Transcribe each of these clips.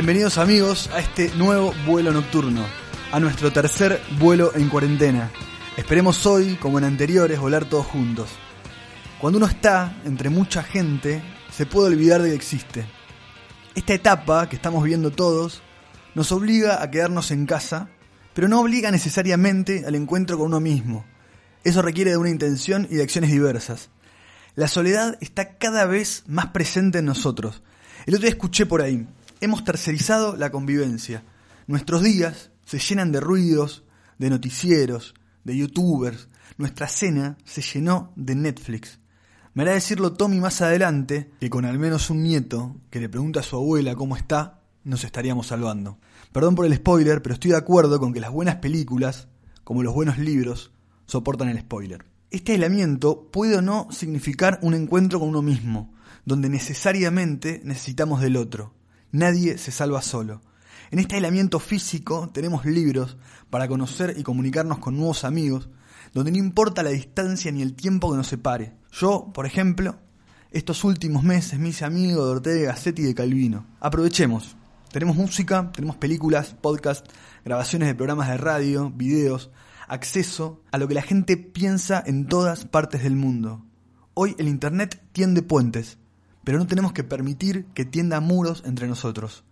Bienvenidos amigos a este nuevo vuelo nocturno, a nuestro tercer vuelo en cuarentena. Esperemos hoy, como en anteriores, volar todos juntos. Cuando uno está entre mucha gente, se puede olvidar de que existe. Esta etapa que estamos viendo todos nos obliga a quedarnos en casa, pero no obliga necesariamente al encuentro con uno mismo. Eso requiere de una intención y de acciones diversas. La soledad está cada vez más presente en nosotros. El otro día escuché por ahí, hemos tercerizado la convivencia. Nuestros días se llenan de ruidos, de noticieros, de youtubers. Nuestra cena se llenó de Netflix. Me hará decirlo Tommy más adelante, que con al menos un nieto que le pregunta a su abuela cómo está, nos estaríamos salvando. Perdón por el spoiler, pero estoy de acuerdo con que las buenas películas, como los buenos libros, soportan el spoiler. Este aislamiento puede o no significar un encuentro con uno mismo, donde necesariamente necesitamos del otro. Nadie se salva solo. En este aislamiento físico tenemos libros para conocer y comunicarnos con nuevos amigos, donde no importa la distancia ni el tiempo que nos separe. Yo, por ejemplo, estos últimos meses me hice amigo de Ortega Gassetti y de Calvino. Aprovechemos. Tenemos música, tenemos películas, podcasts, grabaciones de programas de radio, videos, acceso a lo que la gente piensa en todas partes del mundo. Hoy el Internet tiende puentes, pero no tenemos que permitir que tienda muros entre nosotros.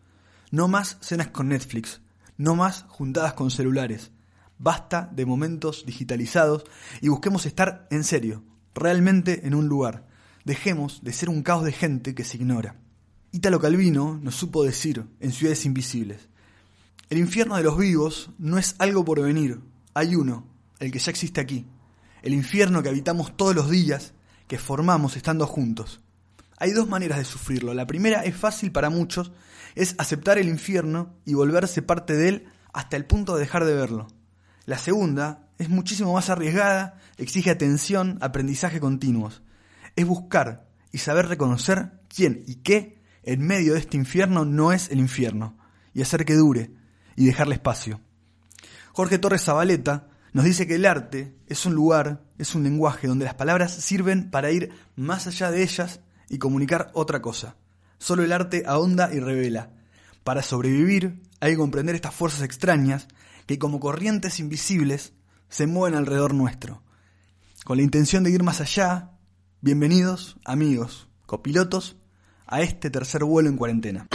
No más cenas con Netflix, no más juntadas con celulares. Basta de momentos digitalizados y busquemos estar en serio, realmente en un lugar. Dejemos de ser un caos de gente que se ignora. Ítalo Calvino nos supo decir en Ciudades Invisibles, el infierno de los vivos no es algo por venir, hay uno, el que ya existe aquí, el infierno que habitamos todos los días, que formamos estando juntos. Hay dos maneras de sufrirlo. La primera es fácil para muchos, es aceptar el infierno y volverse parte de él hasta el punto de dejar de verlo. La segunda es muchísimo más arriesgada, exige atención, aprendizaje continuos. Es buscar y saber reconocer quién y qué en medio de este infierno no es el infierno, y hacer que dure, y dejarle espacio. Jorge Torres Zabaleta nos dice que el arte es un lugar, es un lenguaje donde las palabras sirven para ir más allá de ellas y comunicar otra cosa. Solo el arte ahonda y revela. Para sobrevivir hay que comprender estas fuerzas extrañas que como corrientes invisibles se mueven alrededor nuestro. Con la intención de ir más allá, bienvenidos, amigos, copilotos, a este tercer vuelo en cuarentena.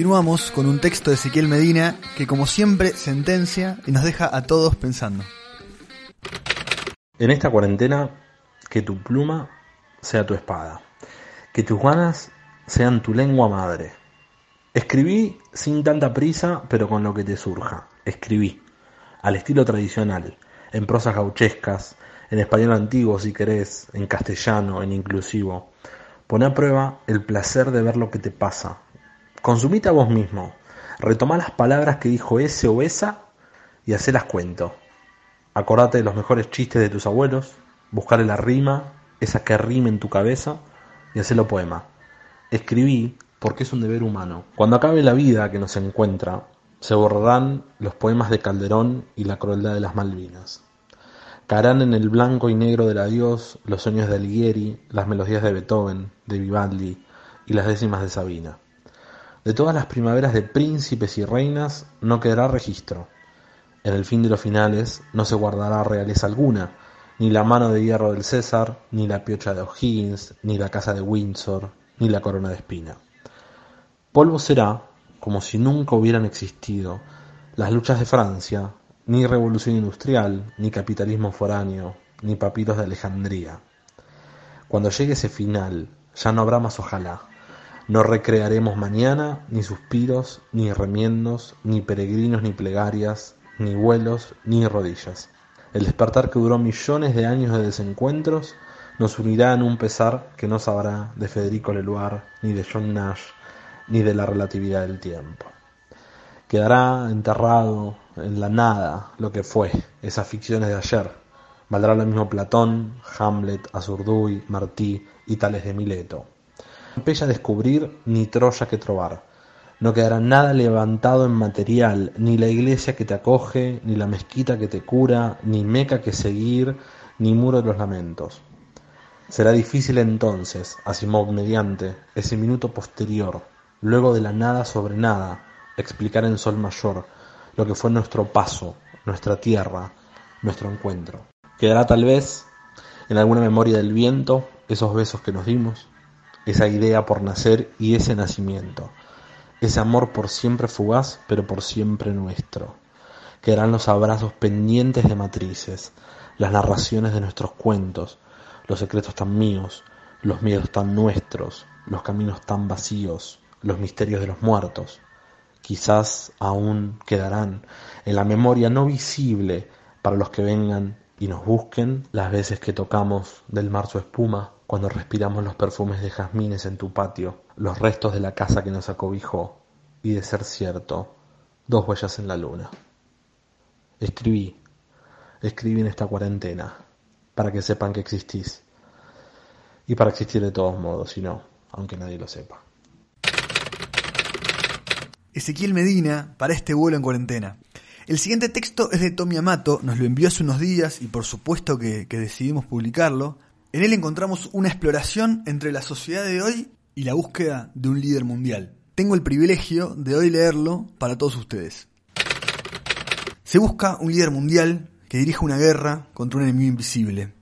Continuamos con un texto de Ezequiel Medina que como siempre sentencia y nos deja a todos pensando. En esta cuarentena, que tu pluma sea tu espada, que tus ganas sean tu lengua madre. Escribí sin tanta prisa, pero con lo que te surja. Escribí, al estilo tradicional, en prosas gauchescas, en español antiguo si querés, en castellano, en inclusivo. Pon a prueba el placer de ver lo que te pasa, Consumite a vos mismo. Retoma las palabras que dijo ese o esa y hacelas cuento. Acordate de los mejores chistes de tus abuelos, buscale la rima, esa que rime en tu cabeza y hacelo poema. Escribí porque es un deber humano. Cuando acabe la vida que nos encuentra, se borrarán los poemas de Calderón y la crueldad de las Malvinas. Caerán en el blanco y negro del adiós los sueños de Alighieri, las melodías de Beethoven, de Vivaldi y las décimas de Sabina. De todas las primaveras de príncipes y reinas no quedará registro. En el fin de los finales no se guardará realeza alguna, ni la mano de hierro del César, ni la piocha de O'Higgins, ni la casa de Windsor, ni la corona de espina. Polvo será como si nunca hubieran existido las luchas de Francia, ni revolución industrial, ni capitalismo foráneo, ni papiros de Alejandría. Cuando llegue ese final, ya no habrá más ojalá no recrearemos mañana ni suspiros, ni remiendos, ni peregrinos, ni plegarias, ni vuelos, ni rodillas. El despertar que duró millones de años de desencuentros nos unirá en un pesar que no sabrá de Federico Leluar, ni de John Nash, ni de la relatividad del tiempo. Quedará enterrado en la nada lo que fue, esas ficciones de ayer. Valdrá lo mismo Platón, Hamlet, Azurduy, Martí y tales de Mileto. Bella descubrir ni Troya que trobar, No quedará nada levantado en material, ni la iglesia que te acoge, ni la mezquita que te cura, ni meca que seguir, ni muro de los lamentos. Será difícil entonces, Asimov mediante, ese minuto posterior, luego de la nada sobre nada, explicar en sol mayor lo que fue nuestro paso, nuestra tierra, nuestro encuentro. Quedará tal vez en alguna memoria del viento esos besos que nos dimos, esa idea por nacer y ese nacimiento, ese amor por siempre fugaz, pero por siempre nuestro. Quedarán los abrazos pendientes de matrices, las narraciones de nuestros cuentos, los secretos tan míos, los miedos tan nuestros, los caminos tan vacíos, los misterios de los muertos. Quizás aún quedarán en la memoria no visible para los que vengan y nos busquen las veces que tocamos del mar su espuma, cuando respiramos los perfumes de jazmines en tu patio, los restos de la casa que nos acobijó, y de ser cierto, dos huellas en la luna. Escribí, escribí en esta cuarentena, para que sepan que existís, y para existir de todos modos, si no, aunque nadie lo sepa. Ezequiel Medina para este vuelo en cuarentena. El siguiente texto es de Tommy Amato, nos lo envió hace unos días y por supuesto que, decidimos publicarlo. En él encontramos una exploración entre la sociedad de hoy y la búsqueda de un líder mundial. Tengo el privilegio de hoy leerlo para todos ustedes. Se busca un líder mundial que dirija una guerra contra un enemigo invisible,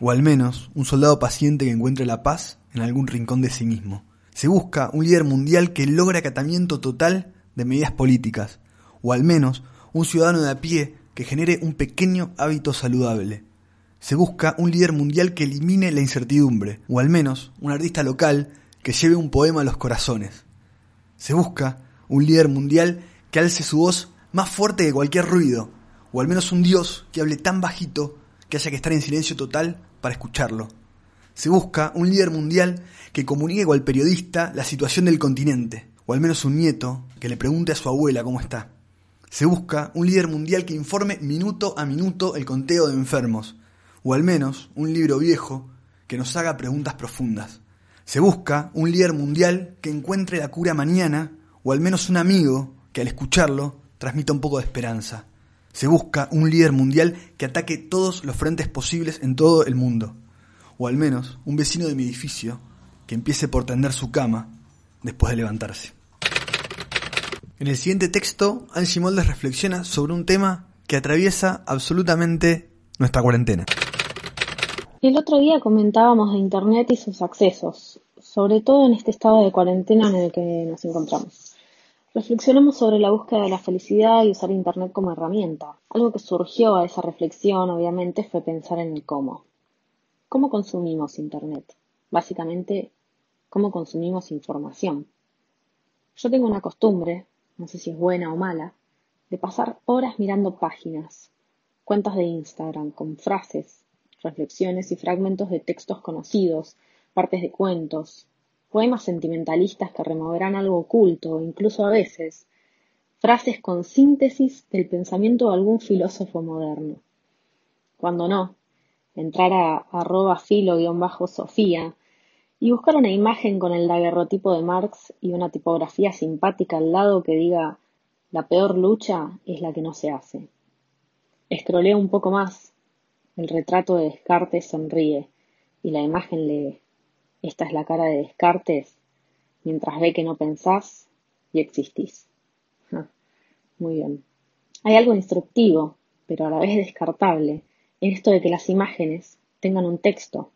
o al menos un soldado paciente que encuentre la paz en algún rincón de sí mismo. Se busca un líder mundial que logre acatamiento total de medidas políticas, o al menos un ciudadano de a pie que genere un pequeño hábito saludable. Se busca un líder mundial que elimine la incertidumbre, o al menos un artista local que lleve un poema a los corazones. Se busca un líder mundial que alce su voz más fuerte que cualquier ruido, o al menos un dios que hable tan bajito que haya que estar en silencio total para escucharlo. Se busca un líder mundial que comunique al periodista la situación del continente, o al menos un nieto que le pregunte a su abuela cómo está. Se busca un líder mundial que informe minuto a minuto el conteo de enfermos, o al menos un libro viejo que nos haga preguntas profundas. Se busca un líder mundial que encuentre la cura mañana, o al menos un amigo que al escucharlo transmita un poco de esperanza. Se busca un líder mundial que ataque todos los frentes posibles en todo el mundo, o al menos un vecino de mi edificio que empiece por tender su cama después de levantarse. En el siguiente texto, Angie Moldes reflexiona sobre un tema que atraviesa absolutamente nuestra cuarentena. El otro día comentábamos de Internet y sus accesos, sobre todo en este estado de cuarentena en el que nos encontramos. Reflexionamos sobre la búsqueda de la felicidad y usar Internet como herramienta. Algo que surgió a esa reflexión, obviamente, fue pensar en el cómo. ¿Cómo consumimos Internet? Básicamente, ¿cómo consumimos información? Yo tengo una costumbre, no sé si es buena o mala, de pasar horas mirando páginas, cuentas de Instagram con frases, reflexiones y fragmentos de textos conocidos, partes de cuentos, poemas sentimentalistas que removerán algo oculto, incluso a veces, frases con síntesis del pensamiento de algún filósofo moderno. Cuando no, entrar a arroba filo-sofía y buscar una imagen con el daguerrotipo de Marx y una tipografía simpática al lado que diga la peor lucha es la que no se hace. Escroleo un poco más. El retrato de Descartes sonríe y la imagen lee. Esta es la cara de Descartes mientras ve que no pensás y existís. muy bien. Hay algo instructivo, pero a la vez descartable, en esto de que las imágenes tengan un texto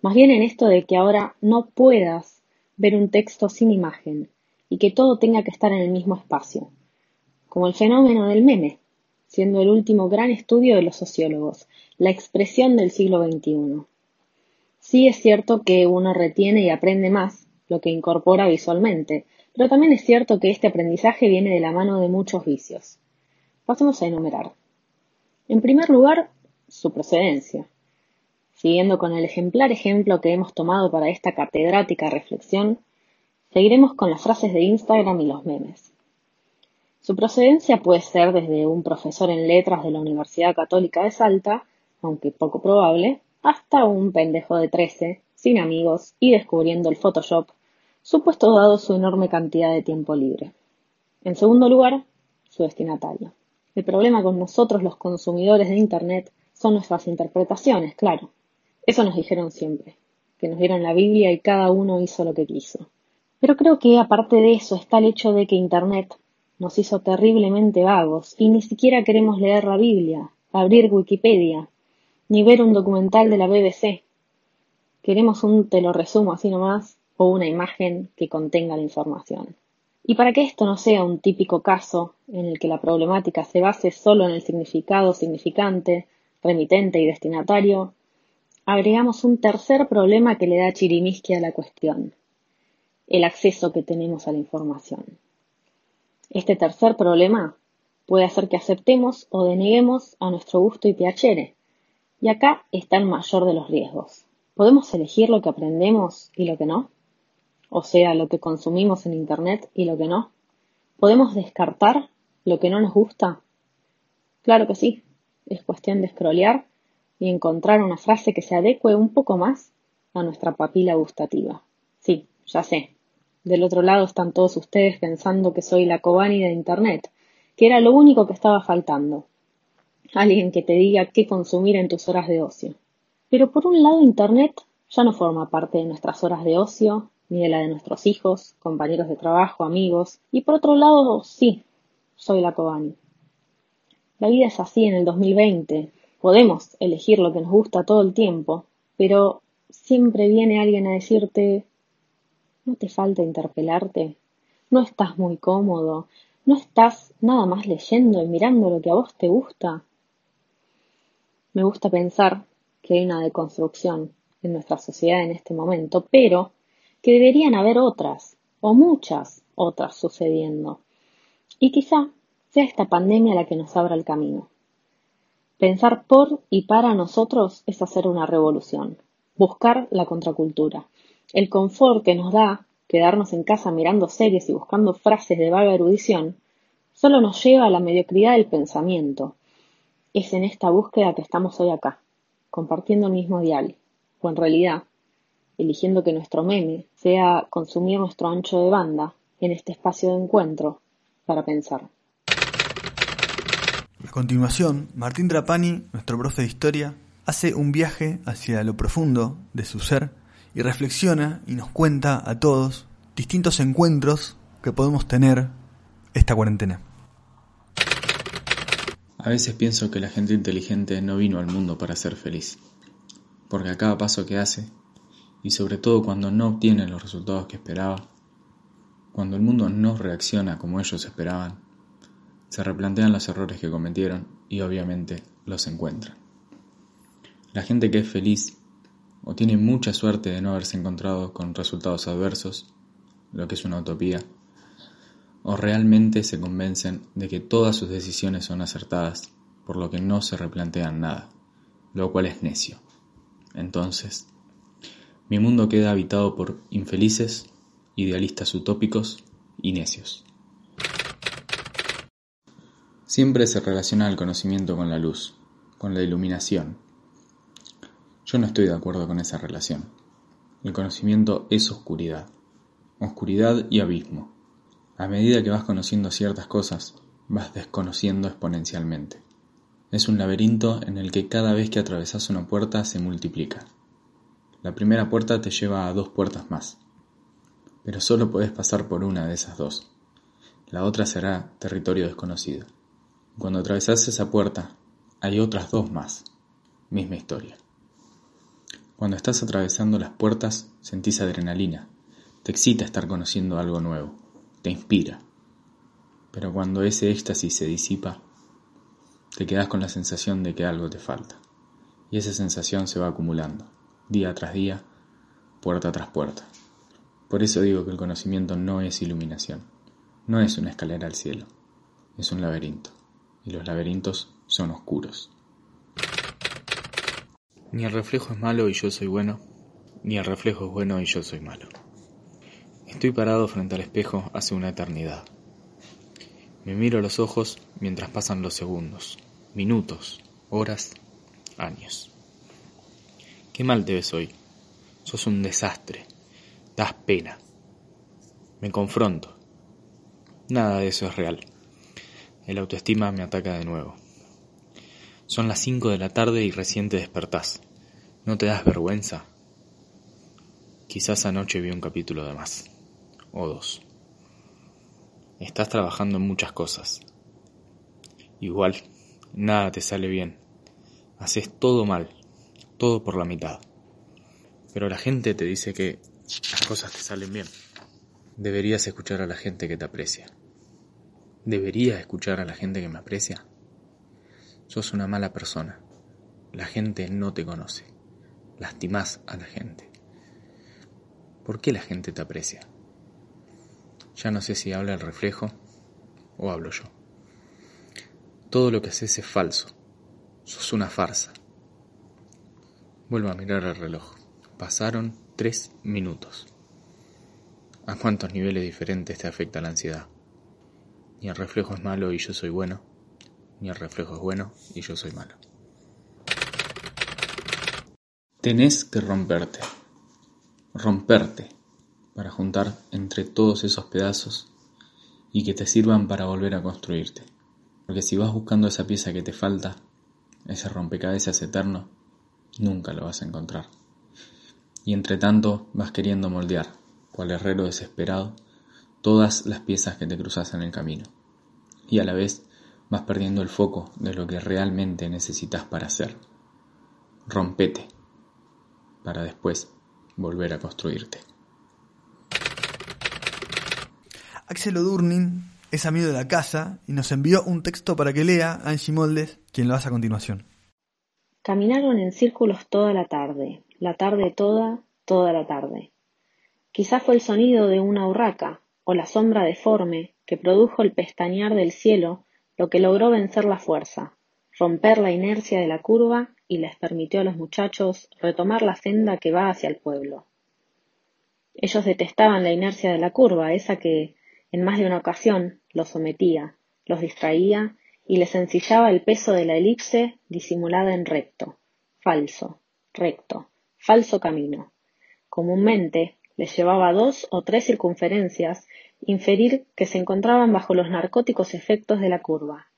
más bien en esto de que ahora no puedas ver un texto sin imagen y que todo tenga que estar en el mismo espacio, como el fenómeno del meme, siendo el último gran estudio de los sociólogos, la expresión del siglo XXI. Sí es cierto que uno retiene y aprende más lo que incorpora visualmente, pero también es cierto que este aprendizaje viene de la mano de muchos vicios. Pasemos a enumerar. En primer lugar, su procedencia. Siguiendo con el ejemplar ejemplo que hemos tomado para esta catedrática reflexión, seguiremos con las frases de Instagram y los memes. Su procedencia puede ser desde un profesor en letras de la Universidad Católica de Salta, aunque poco probable, hasta un pendejo de 13, sin amigos y descubriendo el Photoshop, supuesto dado su enorme cantidad de tiempo libre. En segundo lugar, su destinatario. El problema con nosotros los consumidores de Internet son nuestras interpretaciones, claro. Eso nos dijeron siempre, que nos dieron la Biblia y cada uno hizo lo que quiso. Pero creo que aparte de eso está el hecho de que Internet nos hizo terriblemente vagos y ni siquiera queremos leer la Biblia, abrir Wikipedia, ni ver un documental de la BBC. Queremos un te lo resumo así nomás o una imagen que contenga la información. Y para que esto no sea un típico caso en el que la problemática se base solo en el significado significante, remitente y destinatario, agregamos un tercer problema que le da chirimisqui a la cuestión, el acceso que tenemos a la información. Este tercer problema puede hacer que aceptemos o deneguemos a nuestro gusto y piacere. Y acá está el mayor de los riesgos. ¿Podemos elegir lo que aprendemos y lo que no? O sea, lo que consumimos en Internet y lo que no. ¿Podemos descartar lo que no nos gusta? Claro que sí. Es cuestión de scrollear y encontrar una frase que se adecue un poco más a nuestra papila gustativa. Sí, ya sé, del otro lado están todos ustedes pensando que soy la Kobani de Internet, que era lo único que estaba faltando. Alguien que te diga qué consumir en tus horas de ocio. Pero por un lado Internet ya no forma parte de nuestras horas de ocio, ni de la de nuestros hijos, compañeros de trabajo, amigos. Y por otro lado, sí, soy la Kobani. La vida es así en el 2020. Podemos elegir lo que nos gusta todo el tiempo, pero siempre viene alguien a decirte, ¿No te falta interpelarte? ¿No estás muy cómodo? ¿No estás nada más leyendo y mirando lo que a vos te gusta? Me gusta pensar que hay una deconstrucción en nuestra sociedad en este momento, pero que deberían haber otras, o muchas otras sucediendo. Y quizá sea esta pandemia la que nos abra el camino. Pensar por y para nosotros es hacer una revolución, buscar la contracultura, el confort que nos da quedarnos en casa mirando series y buscando frases de vaga erudición solo nos lleva a la mediocridad del pensamiento. Es en esta búsqueda que estamos hoy acá, compartiendo el mismo dial, o en realidad, eligiendo que nuestro meme sea consumir nuestro ancho de banda en este espacio de encuentro para pensar. Continuación, Martín Trapani, nuestro profe de historia, hace un viaje hacia lo profundo de su ser y reflexiona y nos cuenta a todos distintos encuentros que podemos tener esta cuarentena. A veces pienso que la gente inteligente no vino al mundo para ser feliz, porque a cada paso que hace, y sobre todo cuando no obtiene los resultados que esperaba, cuando el mundo no reacciona como ellos esperaban, se replantean los errores que cometieron y obviamente los encuentran. La gente que es feliz o tiene mucha suerte de no haberse encontrado con resultados adversos, lo que es una utopía, o realmente se convencen de que todas sus decisiones son acertadas, por lo que no se replantean nada, lo cual es necio. Entonces, mi mundo queda habitado por infelices, idealistas utópicos y necios. Siempre se relaciona el conocimiento con la luz, con la iluminación, yo no estoy de acuerdo con esa relación. El conocimiento es oscuridad. Oscuridad y abismo. A medida que vas conociendo ciertas cosas, vas desconociendo exponencialmente. Es un laberinto en el que cada vez que atravesas una puerta se multiplica. La primera puerta te lleva a dos puertas más, pero solo puedes pasar por una de esas dos. La otra será territorio desconocido. Cuando atravesas esa puerta, hay otras dos más. Misma historia. Cuando estás atravesando las puertas, sentís adrenalina. Te excita estar conociendo algo nuevo. Te inspira. Pero cuando ese éxtasis se disipa, te quedas con la sensación de que algo te falta. Y esa sensación se va acumulando, día tras día, puerta tras puerta. Por eso digo que el conocimiento no es iluminación, no es una escalera al cielo, es un laberinto. Y los laberintos son oscuros. Ni el reflejo es malo y yo soy bueno, ni el reflejo es bueno y yo soy malo. Estoy parado frente al espejo hace una eternidad. Me miro a los ojos mientras pasan los segundos, minutos, horas, años. Qué mal te ves hoy. Sos un desastre. Das pena. Me confronto. Nada de eso es real. El autoestima me ataca de nuevo. Son las 5 de la tarde y recién te despertás. ¿No te das vergüenza? Quizás anoche vi un capítulo de más. O dos. Estás trabajando en muchas cosas. Igual, nada te sale bien. Haces todo mal. Todo por la mitad. Pero la gente te dice que las cosas te salen bien. Deberías escuchar a la gente que te aprecia. ¿Deberías escuchar a la gente que me aprecia? Sos una mala persona. La gente no te conoce. Lastimás a la gente. ¿Por qué la gente te aprecia? Ya no sé si habla el reflejo o hablo yo. Todo lo que haces es falso. Sos una farsa. Vuelvo a mirar el reloj. Pasaron tres minutos. ¿A cuántos niveles diferentes te afecta la ansiedad? Ni el reflejo es malo y yo soy bueno, ni el reflejo es bueno y yo soy malo. Tenés que romperte, romperte para juntar entre todos esos pedazos y que te sirvan para volver a construirte. Porque si vas buscando esa pieza que te falta, ese rompecabezas eterno, nunca lo vas a encontrar y entre tanto vas queriendo moldear, cual herrero desesperado, todas las piezas que te cruzas en el camino. Y a la vez vas perdiendo el foco de lo que realmente necesitas para hacer. Rompete, para después volver a construirte. Axel O'Durnin es amigo de la casa y nos envió un texto para que lea Angie Moldes, quien lo hace a continuación. Caminaron en círculos toda la tarde, la tarde toda, toda la tarde. Quizá fue el sonido de una urraca o la sombra deforme que produjo el pestañear del cielo lo que logró vencer la fuerza, romper la inercia de la curva y les permitió a los muchachos retomar la senda que va hacia el pueblo. Ellos detestaban la inercia de la curva, esa que, en más de una ocasión, los sometía, los distraía y les ensillaba el peso de la elipse disimulada en recto, falso, recto, falso camino. Comúnmente les llevaba dos o tres circunferencias inferir que se encontraban bajo los narcóticos efectos de la curva,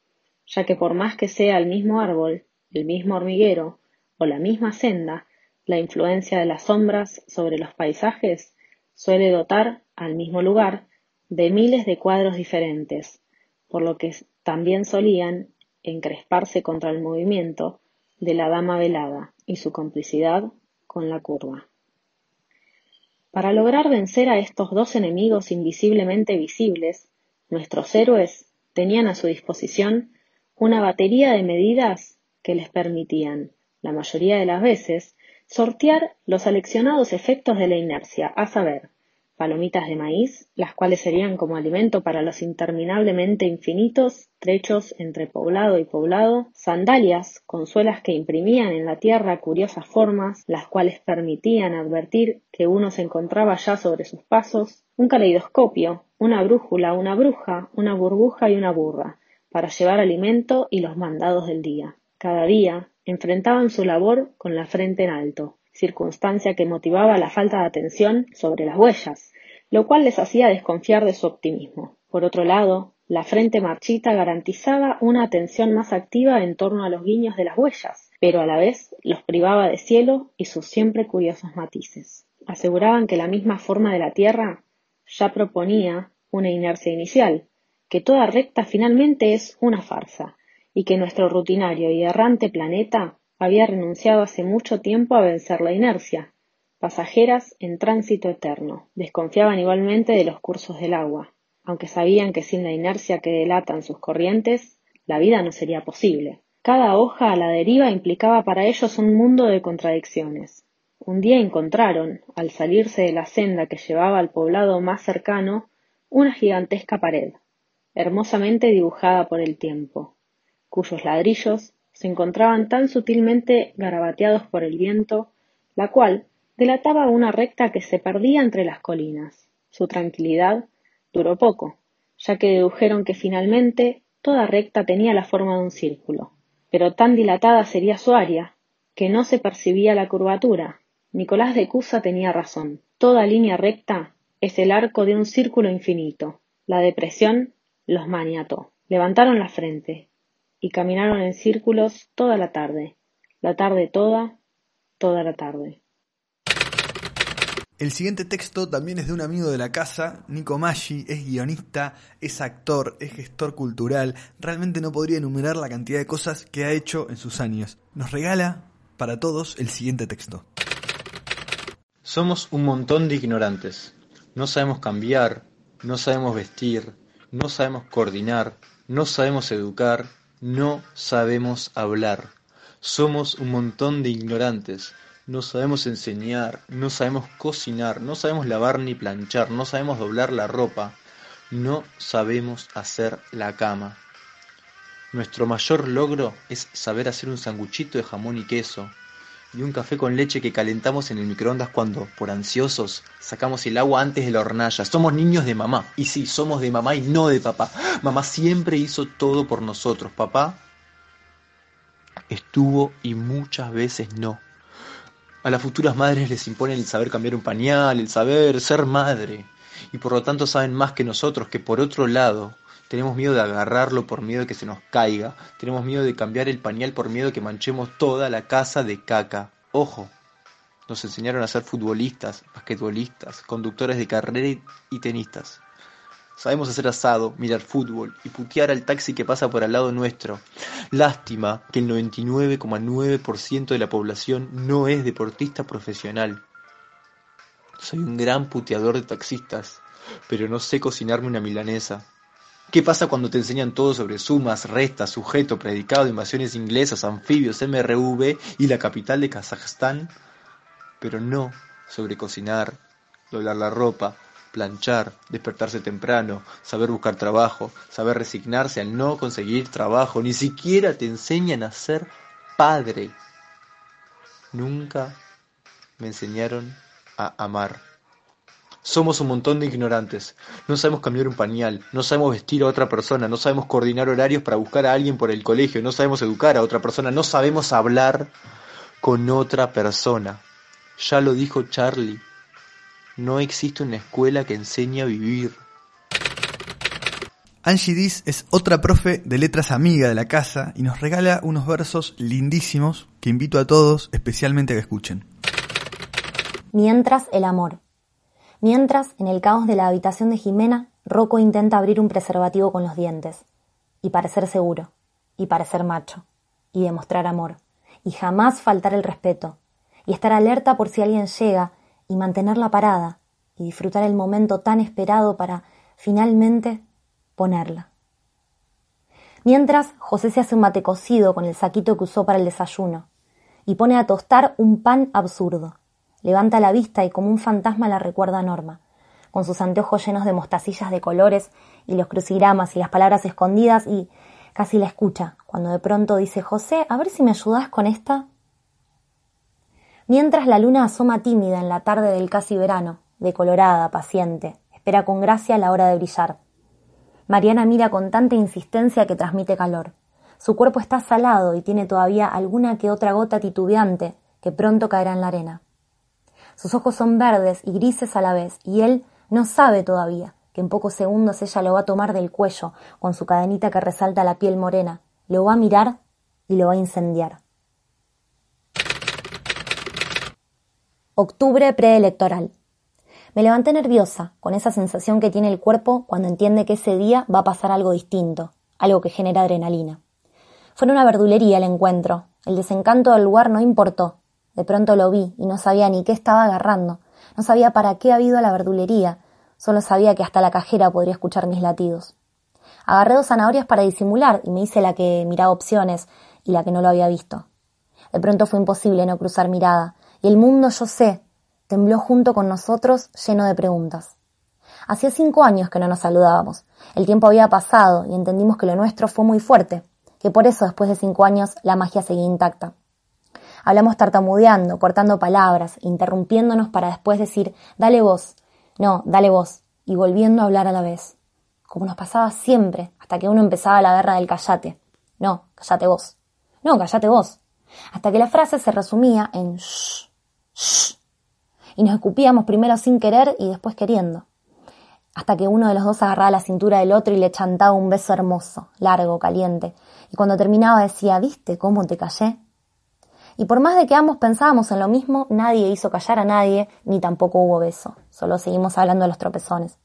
ya que por más que sea el mismo árbol, el mismo hormiguero o la misma senda, la influencia de las sombras sobre los paisajes suele dotar al mismo lugar de miles de cuadros diferentes, por lo que también solían encresparse contra el movimiento de la dama velada y su complicidad con la curva. Para lograr vencer a estos dos enemigos invisiblemente visibles, nuestros héroes tenían a su disposición una batería de medidas que les permitían, la mayoría de las veces, sortear los aleccionados efectos de la inercia, a saber, palomitas de maíz, las cuales serían como alimento para los interminablemente infinitos trechos entre poblado y poblado, sandalias con suelas que imprimían en la tierra curiosas formas, las cuales permitían advertir que uno se encontraba ya sobre sus pasos, un caleidoscopio, una brújula, una bruja, una burbuja y una burra, para llevar alimento y los mandados del día. Cada día enfrentaban su labor con la frente en alto, circunstancia que motivaba la falta de atención sobre las huellas, lo cual les hacía desconfiar de su optimismo. Por otro lado, la frente marchita garantizaba una atención más activa en torno a los guiños de las huellas, pero a la vez los privaba de cielo y sus siempre curiosos matices. Aseguraban que la misma forma de la Tierra ya proponía una inercia inicial, que toda recta finalmente es una farsa, y que nuestro rutinario y errante planeta había renunciado hace mucho tiempo a vencer la inercia, pasajeras en tránsito eterno. Desconfiaban igualmente de los cursos del agua, aunque sabían que sin la inercia que delatan sus corrientes, la vida no sería posible. Cada hoja a la deriva implicaba para ellos un mundo de contradicciones. Un día encontraron, al salirse de la senda que llevaba al poblado más cercano, una gigantesca pared, hermosamente dibujada por el tiempo, cuyos ladrillos se encontraban tan sutilmente garabateados por el viento, la cual delataba una recta que se perdía entre las colinas. Su tranquilidad duró poco, ya que dedujeron que finalmente toda recta tenía la forma de un círculo, pero tan dilatada sería su área, que no se percibía la curvatura. Nicolás de Cusa tenía razón. Toda línea recta es el arco de un círculo infinito. La depresión los maniató. Levantaron la frente y caminaron en círculos toda la tarde, la tarde toda, toda la tarde. El siguiente texto también es de un amigo de la casa, Nico Maggi, es guionista, es actor, es gestor cultural, realmente no podría enumerar la cantidad de cosas que ha hecho en sus años. Nos regala para todos el siguiente texto. Somos un montón de ignorantes. No sabemos cambiar, no sabemos vestir, no sabemos coordinar, no sabemos educar, no sabemos hablar. Somos un montón de ignorantes no sabemos enseñar, no sabemos cocinar, no sabemos lavar ni planchar, no sabemos doblar la ropa, no sabemos hacer la cama. Nuestro mayor logro es saber hacer un sanguchito de jamón y queso y un café con leche que calentamos en el microondas cuando, por ansiosos, sacamos el agua antes de la hornalla. Somos niños de mamá. Y sí, somos de mamá y no de papá. Mamá siempre hizo todo por nosotros. Papá estuvo y muchas veces no. A las futuras madres les impone el saber cambiar un pañal, el saber ser madre, y por lo tanto saben más que nosotros, que por otro lado tenemos miedo de agarrarlo por miedo de que se nos caiga, tenemos miedo de cambiar el pañal por miedo de que manchemos toda la casa de caca. Ojo, nos enseñaron a ser futbolistas, basquetbolistas, conductores de carrera y tenistas. Sabemos hacer asado, mirar fútbol y putear al taxi que pasa por al lado nuestro. Lástima que el 99,9% de la población no es deportista profesional. Soy un gran puteador de taxistas, pero no sé cocinarme una milanesa. ¿Qué pasa cuando te enseñan todo sobre sumas, restas, sujeto, predicado, invasiones inglesas, anfibios, MRV y la capital de Kazajstán? Pero no sobre cocinar, doblar la ropa, planchar, despertarse temprano, saber buscar trabajo, saber resignarse al no conseguir trabajo, ni siquiera te enseñan a ser padre. Nunca me enseñaron a amar. Somos un montón de ignorantes. No sabemos cambiar un pañal, no sabemos vestir a otra persona, no sabemos coordinar horarios para buscar a alguien por el colegio, no sabemos educar a otra persona, no sabemos hablar con otra persona. Ya lo dijo Charlie no existe una escuela que enseñe a vivir. Angie Diz es otra profe de letras amiga de la casa y nos regala unos versos lindísimos que invito a todos especialmente a que escuchen. Mientras el amor. Mientras, en el caos de la habitación de Jimena, Rocco intenta abrir un preservativo con los dientes. Y parecer seguro. Y parecer macho. Y demostrar amor. Y jamás faltar el respeto. Y estar alerta por si alguien llega y mantenerla parada y disfrutar el momento tan esperado para finalmente ponerla. Mientras, José se hace un mate cocido con el saquito que usó para el desayuno y pone a tostar un pan absurdo. Levanta la vista y como un fantasma la recuerda a Norma, con sus anteojos llenos de mostacillas de colores y los crucigramas y las palabras escondidas y casi la escucha, cuando de pronto dice José, a ver si me ayudas con esta mientras la luna asoma tímida en la tarde del casi verano, decolorada, paciente, espera con gracia la hora de brillar. Mariana mira con tanta insistencia que transmite calor. Su cuerpo está salado y tiene todavía alguna que otra gota titubeante que pronto caerá en la arena. Sus ojos son verdes y grises a la vez, y él no sabe todavía que en pocos segundos ella lo va a tomar del cuello con su cadenita que resalta la piel morena, lo va a mirar y lo va a incendiar. Octubre preelectoral. Me levanté nerviosa, con esa sensación que tiene el cuerpo cuando entiende que ese día va a pasar algo distinto, algo que genera adrenalina. Fue una verdulería el encuentro. El desencanto del lugar no importó. De pronto lo vi y no sabía ni qué estaba agarrando. No sabía para qué había ido a la verdulería. Solo sabía que hasta la cajera podría escuchar mis latidos. Agarré dos zanahorias para disimular y me hice la que miraba opciones y la que no lo había visto. De pronto fue imposible no cruzar mirada y el mundo, yo sé, tembló junto con nosotros lleno de preguntas. Hacía cinco años que no nos saludábamos. El tiempo había pasado y entendimos que lo nuestro fue muy fuerte, que por eso después de cinco años la magia seguía intacta. Hablamos tartamudeando, cortando palabras, interrumpiéndonos para después decir, dale vos, no, dale vos, y volviendo a hablar a la vez. Como nos pasaba siempre, hasta que uno empezaba la guerra del callate. No, callate vos. No, callate vos. Hasta que la frase se resumía en shh, y nos escupíamos primero sin querer y después queriendo. hasta que uno de los dos agarraba la cintura del otro y le chantaba un beso hermoso, largo, caliente, y cuando terminaba decía, ¿viste cómo te callé? Y por más de que ambos pensábamos en lo mismo, nadie hizo callar a nadie, ni tampoco hubo beso, solo seguimos hablando de los tropezones.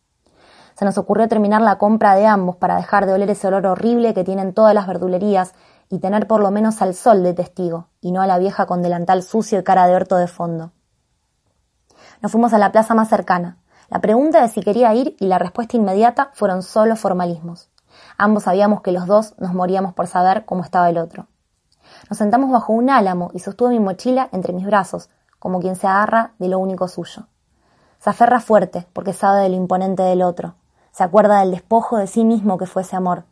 Se nos ocurrió terminar la compra de ambos para dejar de oler ese olor horrible que tienen todas las verdulerías y tener por lo menos al sol de testigo, y no a la vieja con delantal sucio y cara de orto de fondo. Nos fuimos a la plaza más cercana. La pregunta de si quería ir y la respuesta inmediata fueron solo formalismos. Ambos sabíamos que los dos nos moríamos por saber cómo estaba el otro. Nos sentamos bajo un álamo y sostuve mi mochila entre mis brazos, como quien se agarra de lo único suyo. Se aferra fuerte porque sabe de lo imponente del otro. Se acuerda del despojo de sí mismo que fue ese amor.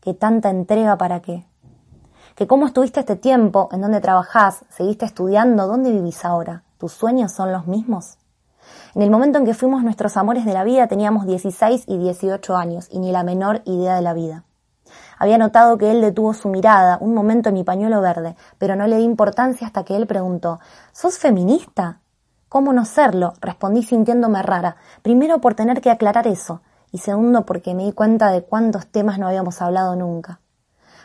Que tanta entrega para qué. Que cómo estuviste este tiempo, en dónde trabajás, seguiste estudiando, dónde vivís ahora. ¿Tus sueños son los mismos? En el momento en que fuimos nuestros amores de la vida teníamos 16 y 18 años y ni la menor idea de la vida. Había notado que él detuvo su mirada un momento en mi pañuelo verde, pero no le di importancia hasta que él preguntó ¿Sos feminista? ¿Cómo no serlo? respondí sintiéndome rara, primero por tener que aclarar eso, y segundo porque me di cuenta de cuántos temas no habíamos hablado nunca.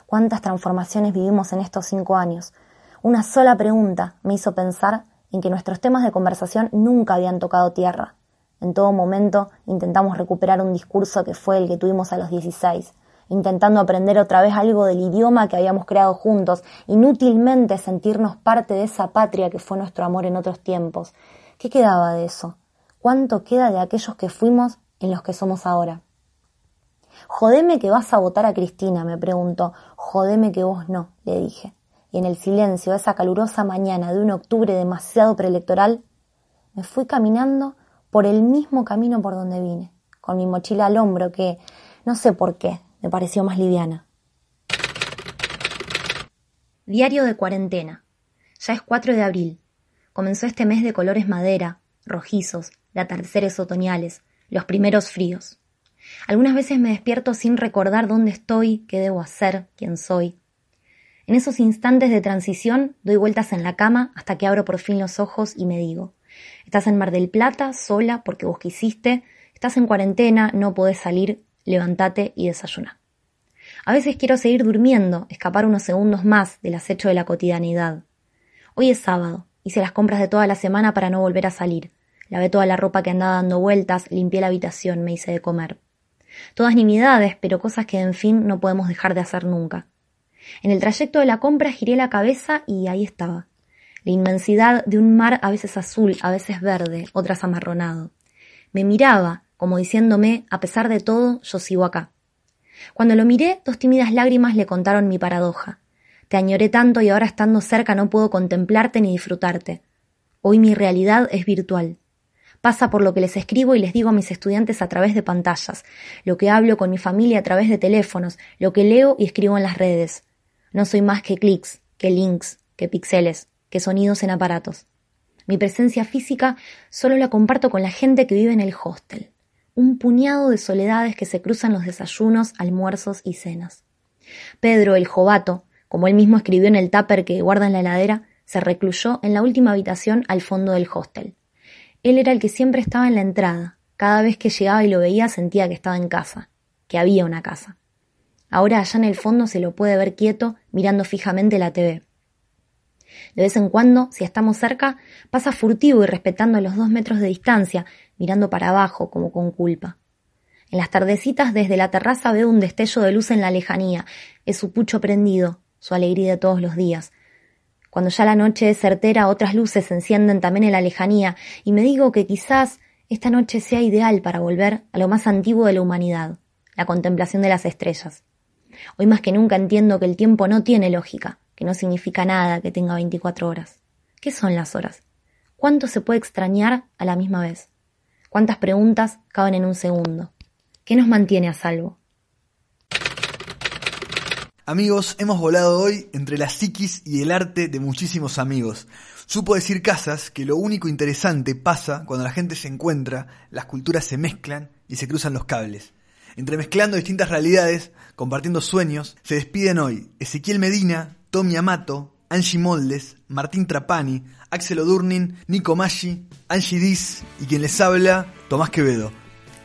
Cuántas transformaciones vivimos en estos cinco años. Una sola pregunta me hizo pensar en que nuestros temas de conversación nunca habían tocado tierra. En todo momento intentamos recuperar un discurso que fue el que tuvimos a los 16, intentando aprender otra vez algo del idioma que habíamos creado juntos, inútilmente sentirnos parte de esa patria que fue nuestro amor en otros tiempos. ¿Qué quedaba de eso? ¿Cuánto queda de aquellos que fuimos en los que somos ahora? Jodeme que vas a votar a Cristina, me preguntó. Jodeme que vos no, le dije. Y en el silencio de esa calurosa mañana de un octubre demasiado preelectoral, me fui caminando por el mismo camino por donde vine, con mi mochila al hombro que, no sé por qué, me pareció más liviana. Diario de cuarentena. Ya es 4 de abril. Comenzó este mes de colores madera, rojizos, de atardeceres otoñales, los primeros fríos. Algunas veces me despierto sin recordar dónde estoy, qué debo hacer, quién soy. En esos instantes de transición doy vueltas en la cama hasta que abro por fin los ojos y me digo, estás en Mar del Plata, sola, porque vos quisiste, estás en cuarentena, no podés salir, levántate y desayuna. A veces quiero seguir durmiendo, escapar unos segundos más del acecho de la cotidianidad. Hoy es sábado, hice las compras de toda la semana para no volver a salir. Lavé toda la ropa que andaba dando vueltas, limpié la habitación, me hice de comer. Todas nimiedades, pero cosas que en fin no podemos dejar de hacer nunca. En el trayecto de la compra giré la cabeza y ahí estaba. La inmensidad de un mar a veces azul, a veces verde, otras amarronado. Me miraba, como diciéndome, a pesar de todo, yo sigo acá. Cuando lo miré, dos tímidas lágrimas le contaron mi paradoja. Te añoré tanto y ahora estando cerca no puedo contemplarte ni disfrutarte. Hoy mi realidad es virtual. Pasa por lo que les escribo y les digo a mis estudiantes a través de pantallas, lo que hablo con mi familia a través de teléfonos, lo que leo y escribo en las redes. No soy más que clics, que links, que píxeles, que sonidos en aparatos. Mi presencia física solo la comparto con la gente que vive en el hostel un puñado de soledades que se cruzan los desayunos, almuerzos y cenas. Pedro, el jovato, como él mismo escribió en el tupper que guarda en la heladera, se recluyó en la última habitación al fondo del hostel. Él era el que siempre estaba en la entrada. Cada vez que llegaba y lo veía sentía que estaba en casa, que había una casa. Ahora allá en el fondo se lo puede ver quieto, mirando fijamente la TV. De vez en cuando, si estamos cerca, pasa furtivo y respetando los dos metros de distancia, mirando para abajo como con culpa. En las tardecitas desde la terraza veo un destello de luz en la lejanía, es su pucho prendido, su alegría de todos los días. Cuando ya la noche es certera, otras luces se encienden también en la lejanía, y me digo que quizás esta noche sea ideal para volver a lo más antiguo de la humanidad, la contemplación de las estrellas. Hoy más que nunca entiendo que el tiempo no tiene lógica, que no significa nada que tenga 24 horas. ¿Qué son las horas? ¿Cuánto se puede extrañar a la misma vez? ¿Cuántas preguntas caben en un segundo? ¿Qué nos mantiene a salvo? Amigos, hemos volado hoy entre la psiquis y el arte de muchísimos amigos. Supo decir Casas que lo único interesante pasa cuando la gente se encuentra, las culturas se mezclan y se cruzan los cables. Entremezclando distintas realidades, compartiendo sueños, se despiden hoy Ezequiel Medina, Tommy Amato, Angie Moldes, Martín Trapani, Axel Odurnin, Nico Maggi, Angie Diz y quien les habla, Tomás Quevedo.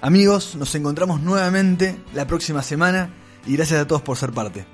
Amigos, nos encontramos nuevamente la próxima semana y gracias a todos por ser parte.